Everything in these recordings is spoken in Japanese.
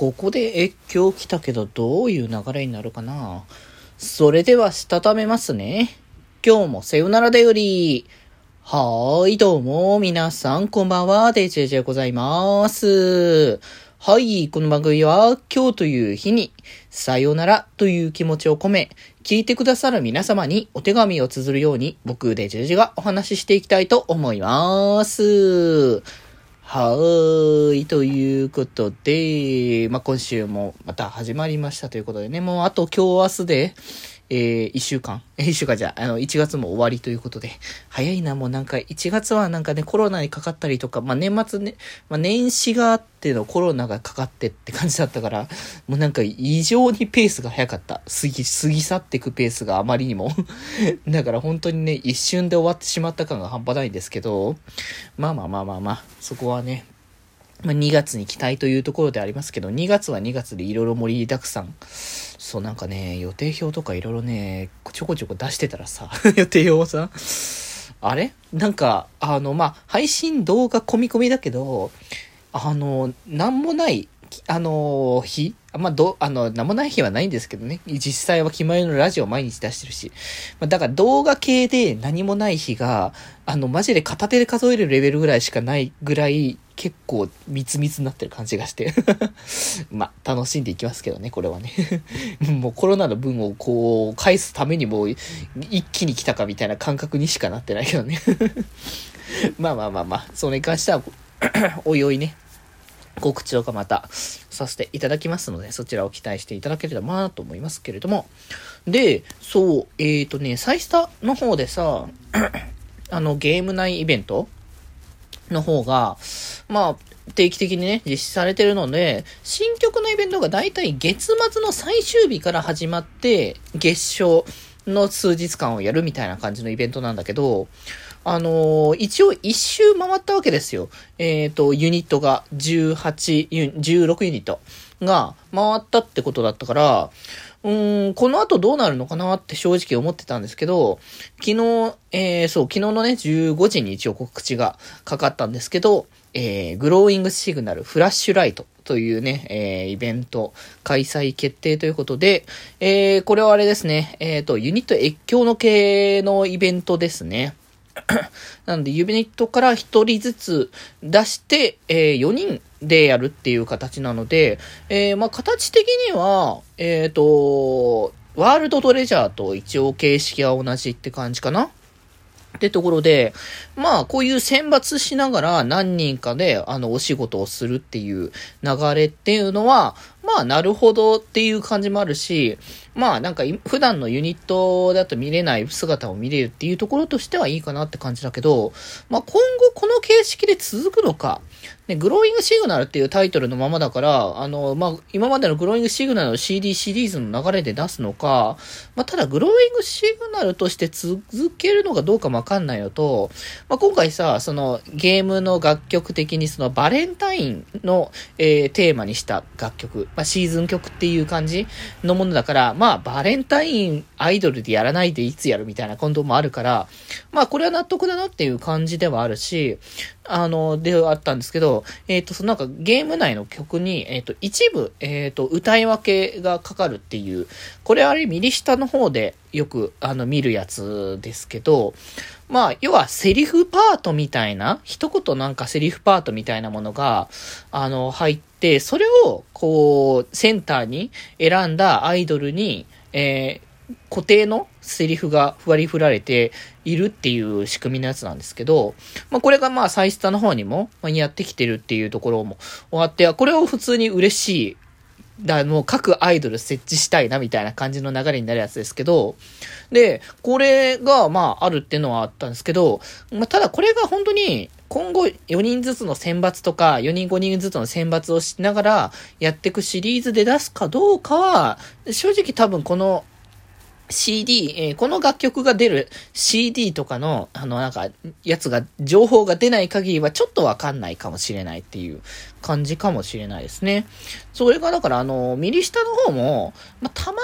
ここで越境来たけどどういう流れになるかな？それではしたためますね。今日もさよならだより。はーい、どうも、皆さん、こんばんは、デジェジェございます。はい、この番組は、今日という日に、さよならという気持ちを込め、聞いてくださる皆様にお手紙を綴るように、僕、デジェジェがお話ししていきたいと思います。はーい。ということで、まあ、今週もまた始まりましたということでね、もうあと今日明日で、えー、一週間、え、一週間じゃ、あの、一月も終わりということで、早いな、もうなんか、一月はなんかね、コロナにかかったりとか、まあ、年末ね、まあ、年始があってのコロナがかかってって感じだったから、もうなんか異常にペースが早かった。過ぎ、過ぎ去っていくペースがあまりにも。だから本当にね、一瞬で終わってしまった感が半端ないんですけど、まあまあまあまあまあ、そこはね、まあ、2月に期待というところでありますけど、2月は2月でいろいろ盛りだくさん。そう、なんかね、予定表とかいろいろね、ちょこちょこ出してたらさ、予定表をさ、あれ？なんか、あの、まあ、配信動画込み込みだけど、あの、なんもない、あの、日まあ、ど、あの、なんもない日はないんですけどね。実際は決まりのラジオ毎日出してるし。まあ、だから動画系で何もない日が、あの、マジで片手で数えるレベルぐらいしかないぐらい、結構密密になってる感じがして まあ、楽しんでいきますけどね、これはね もうコロナの分をこう、返すためにもう一気に来たかみたいな感覚にしかなってないけどね まあまあまあまあ、それに関してはおいおいね、告知とかまたさせていただきますので、そちらを期待していただければなと思いますけれども。で、そう、えっ、ー、とね、サイスタの方でさ、あの、ゲーム内イベントの方が、まあ、定期的にね、実施されてるので、新曲のイベントがだいたい月末の最終日から始まって、月賞の数日間をやるみたいな感じのイベントなんだけど、あのー、一応一周回ったわけですよ。えっ、ー、と、ユニットが18、16ユニットが回ったってことだったから、うん、この後どうなるのかなって正直思ってたんですけど、昨日、えー、そう、昨日のね、15時に一応告知がかかったんですけど、えー、グローイングシグナルフラッシュライトというね、えー、イベント開催決定ということで、えー、これはあれですね、えっ、ー、と、ユニット越境の系のイベントですね。なんで、ユニットから1人ずつ出して、えー、4人でやるっていう形なので、えー、まあ、形的には、えっ、ー、と、ワールドトレジャーと一応形式は同じって感じかな。ってところで、まあ、こういう選抜しながら何人かで、あの、お仕事をするっていう流れっていうのは、まあ、なるほどっていう感じもあるし、まあ、なんか、普段のユニットだと見れない姿を見れるっていうところとしてはいいかなって感じだけど、まあ、今後この形式で続くのか、ね、グローイングシグナルっていうタイトルのままだから、あの、まあ、今までのグローイングシグナルの CD シリーズの流れで出すのか、まあ、ただグローイングシグナルとして続けるのかどうかもわかんないのと、まあ、今回さ、そのゲームの楽曲的にそのバレンタインの、えー、テーマにした楽曲、まあ、シーズン曲っていう感じのものだから、まあ、バレンタインアイドルでやらないでいつやるみたいなコントもあるから、まあ、これは納得だなっていう感じではあるし、あの、ではあったんですけど、えっ、ー、と、そのなんかゲーム内の曲に、えっ、ー、と、一部、えっ、ー、と、歌い分けがかかるっていう、これあれ右下の方でよく、あの、見るやつですけど、まあ、要はセリフパートみたいな、一言なんかセリフパートみたいなものが、あの、入って、それを、こう、センターに選んだアイドルに、えー、固定のセリフが割り振られているっていう仕組みのやつなんですけど、まあこれがまあサイスタの方にもやってきてるっていうところも終わって、これを普通に嬉しいだもう各アイドル設置したいなみたいな感じの流れになるやつですけど、で、これがまああるっていうのはあったんですけど、まあ、ただこれが本当に今後4人ずつの選抜とか4人5人ずつの選抜をしながらやっていくシリーズで出すかどうかは、正直多分この CD、えー、この楽曲が出る CD とかの、あの、なんか、やつが、情報が出ない限りはちょっとわかんないかもしれないっていう感じかもしれないですね。それが、だから、あの、右下の方も、まあ、たま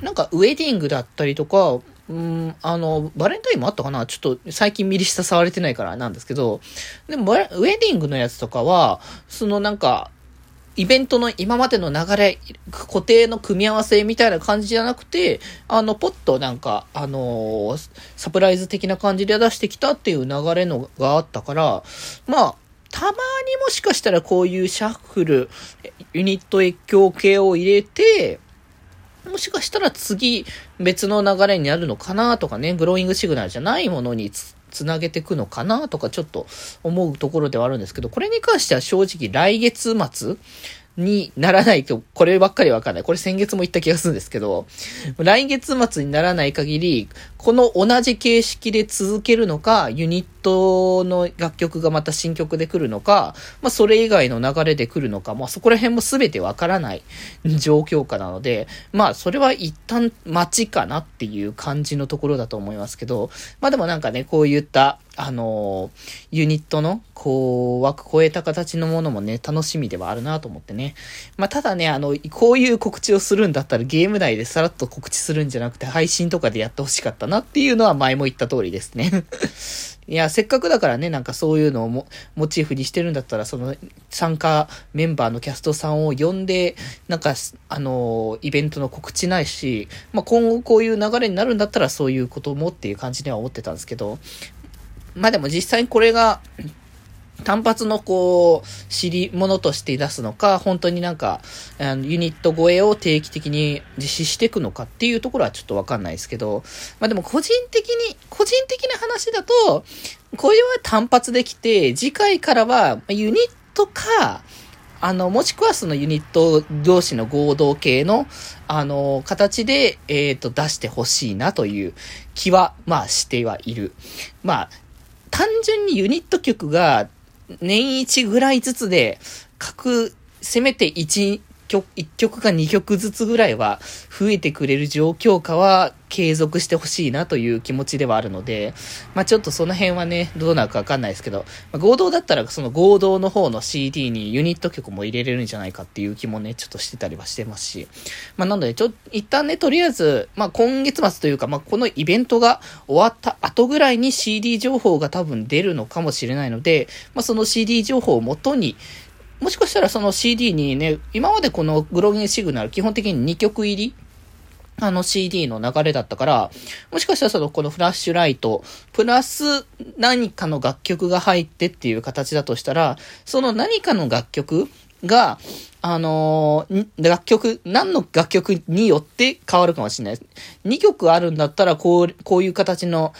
になんかウェディングだったりとか、うん、あの、バレンタインもあったかな？ちょっと最近右下触れてないからなんですけど、でも、ウェディングのやつとかは、そのなんか、イベントの今までの流れ、固定の組み合わせみたいな感じじゃなくて、あの、ポッとなんか、あのー、サプライズ的な感じで出してきたっていう流れのがあったから、まあ、たまにもしかしたらこういうシャッフル、ユニット越境系を入れて、もしかしたら次別の流れになるのかなとかね、グローイングシグナルじゃないものにつなげていくのかなとかちょっと思うところではあるんですけど、これに関しては正直来月末にならないと、こればっかりわかんない。これ先月も言った気がするんですけど、来月末にならない限り、この同じ形式で続けるのか、ユニットの楽曲がまた新曲で来るのか、まあそれ以外の流れで来るのか、まあそこら辺も全てわからない 状況下なので、まあそれは一旦待ちかなっていう感じのところだと思いますけど、まあでもなんかね、こういったあの、ユニットの、こう、枠超えた形のものもね、楽しみではあるなと思ってね。まあ、ただね、あの、こういう告知をするんだったらゲーム内でさらっと告知するんじゃなくて、配信とかでやってほしかったなっていうのは前も言った通りですね。いや、せっかくだからね、なんかそういうのをモチーフにしてるんだったら、その参加メンバーのキャストさんを呼んで、なんか、あの、イベントの告知ないし、まあ、今後こういう流れになるんだったらそういうこともっていう感じには思ってたんですけど、まあでも実際にこれが、単発のこう、知り物として出すのか、本当になんか、あのユニット超えを定期的に実施していくのかっていうところはちょっとわかんないですけど、まあでも個人的に、個人的な話だと、これは単発できて、次回からはユニットか、あの、もしくはそのユニット同士の合同系の、あの、形で、えっ、と、出してほしいなという気は、まあ、してはいる。まあ、単純にユニット曲が年一ぐらいずつで、各、せめて一曲、1曲か2曲ずつぐらいは増えてくれる状況下は継続してほしいなという気持ちではあるので、まあちょっとその辺はね、どうなるかわかんないですけど、まあ、合同だったらその合同の方の CD にユニット曲も入れれるんじゃないかっていう気もね、ちょっとしてたりはしてますし、まあなので、ちょ、一旦ね、とりあえず、まあ今月末というか、まあこのイベントが終わった後ぐらいに CD 情報が多分出るのかもしれないので、まあその CD 情報をもとに、もしかしたらその CD にね、今までこのグロギンシグナル基本的に2曲入りあの CD の流れだったから、もしかしたらそのこのフラッシュライト、プラス何かの楽曲が入ってっていう形だとしたら、その何かの楽曲が、あのー、楽曲、何の楽曲によって変わるかもしれない。2曲あるんだったら、こう、こういう形の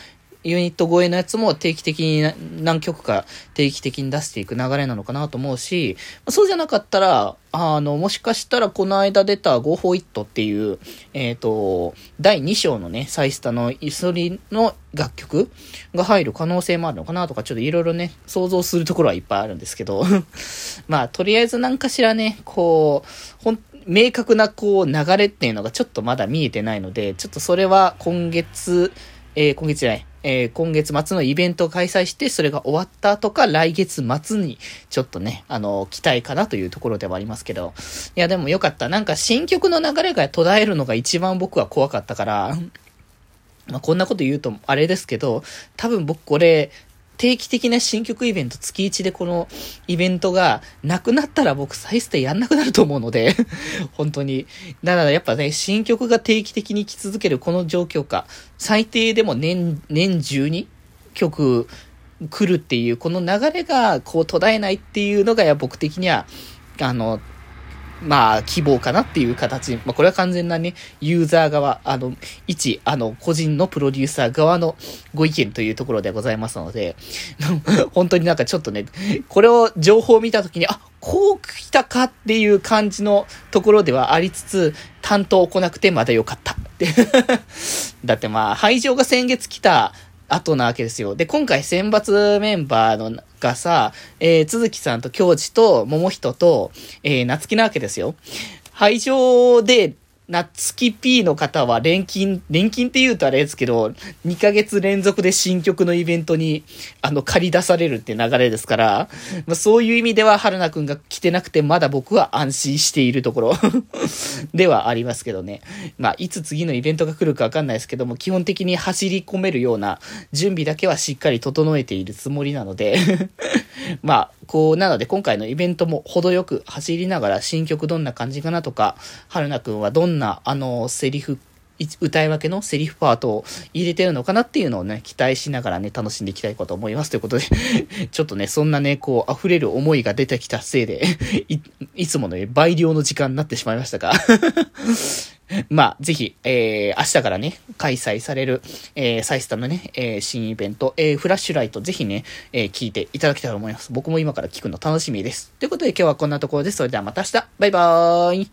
ユニット超えのやつも定期的に何曲か定期的に出していく流れなのかなと思うし、そうじゃなかったら、あの、もしかしたらこの間出た Go for It っていう、えっ、ー、と、第2章のね、サイスタのイソリの楽曲が入る可能性もあるのかなとか、ちょっといろいろね、想像するところはいっぱいあるんですけど、まあ、とりあえず何かしらね、こう、ほん、明確なこう流れっていうのがちょっとまだ見えてないので、ちょっとそれは今月、えー、今月じゃない、えー、今月末のイベントを開催して、それが終わった後か、来月末に、ちょっとね、あの、期待かなというところではありますけど。いや、でもよかった。なんか新曲の流れが途絶えるのが一番僕は怖かったから、まあ、こんなこと言うとあれですけど、多分僕これ、定期的な新曲イベント月1でこのイベントがなくなったら僕再ステやんなくなると思うので 本当に。だからやっぱね、新曲が定期的に来続けるこの状況下、最低でも年、年中に曲来るっていう、この流れがこう途絶えないっていうのが僕的には、あの、まあ、希望かなっていう形。まあ、これは完全なね、ユーザー側、あの、一、あの、個人のプロデューサー側のご意見というところでございますので、本当になんかちょっとね、これを情報を見たときに、あ、こう来たかっていう感じのところではありつつ、担当来なくてまだ良かった。だってまあ、会場が先月来た後なわけですよ。で、今回選抜メンバーのがさ、えー、鈴木さんと京地と桃人と、えー、夏希なわけですよ。会場で、夏希 P の方は錬金、錬金って言うとあれですけど、2ヶ月連続で新曲のイベントに、あの、借り出されるって流れですから、まあ、そういう意味では春菜くんが来てなくてまだ僕は安心しているところ ではありますけどね。まあ、いつ次のイベントが来るかわかんないですけども、基本的に走り込めるような準備だけはしっかり整えているつもりなので まあ、こう、なので今回のイベントも程よく走りながら新曲どんな感じかなとか、春菜くんはどんな、あの、セリフ歌い分けのセリフパートを入れてるのかなっていうのをね、期待しながらね、楽しんでいきたいかと思います。ということで ちょっとね、そんなね、こう、溢れる思いが出てきたせいでい、いつもの、ね、倍量の時間になってしまいましたが まあ、ぜひ、えー、明日からね、開催される、えー、サイスタのね、えー、新イベント、えー、フラッシュライト、ぜひね、えー、聞いていただきたいと思います。僕も今から聞くの楽しみです。ということで今日はこんなところです。それではまた明日バイバーイ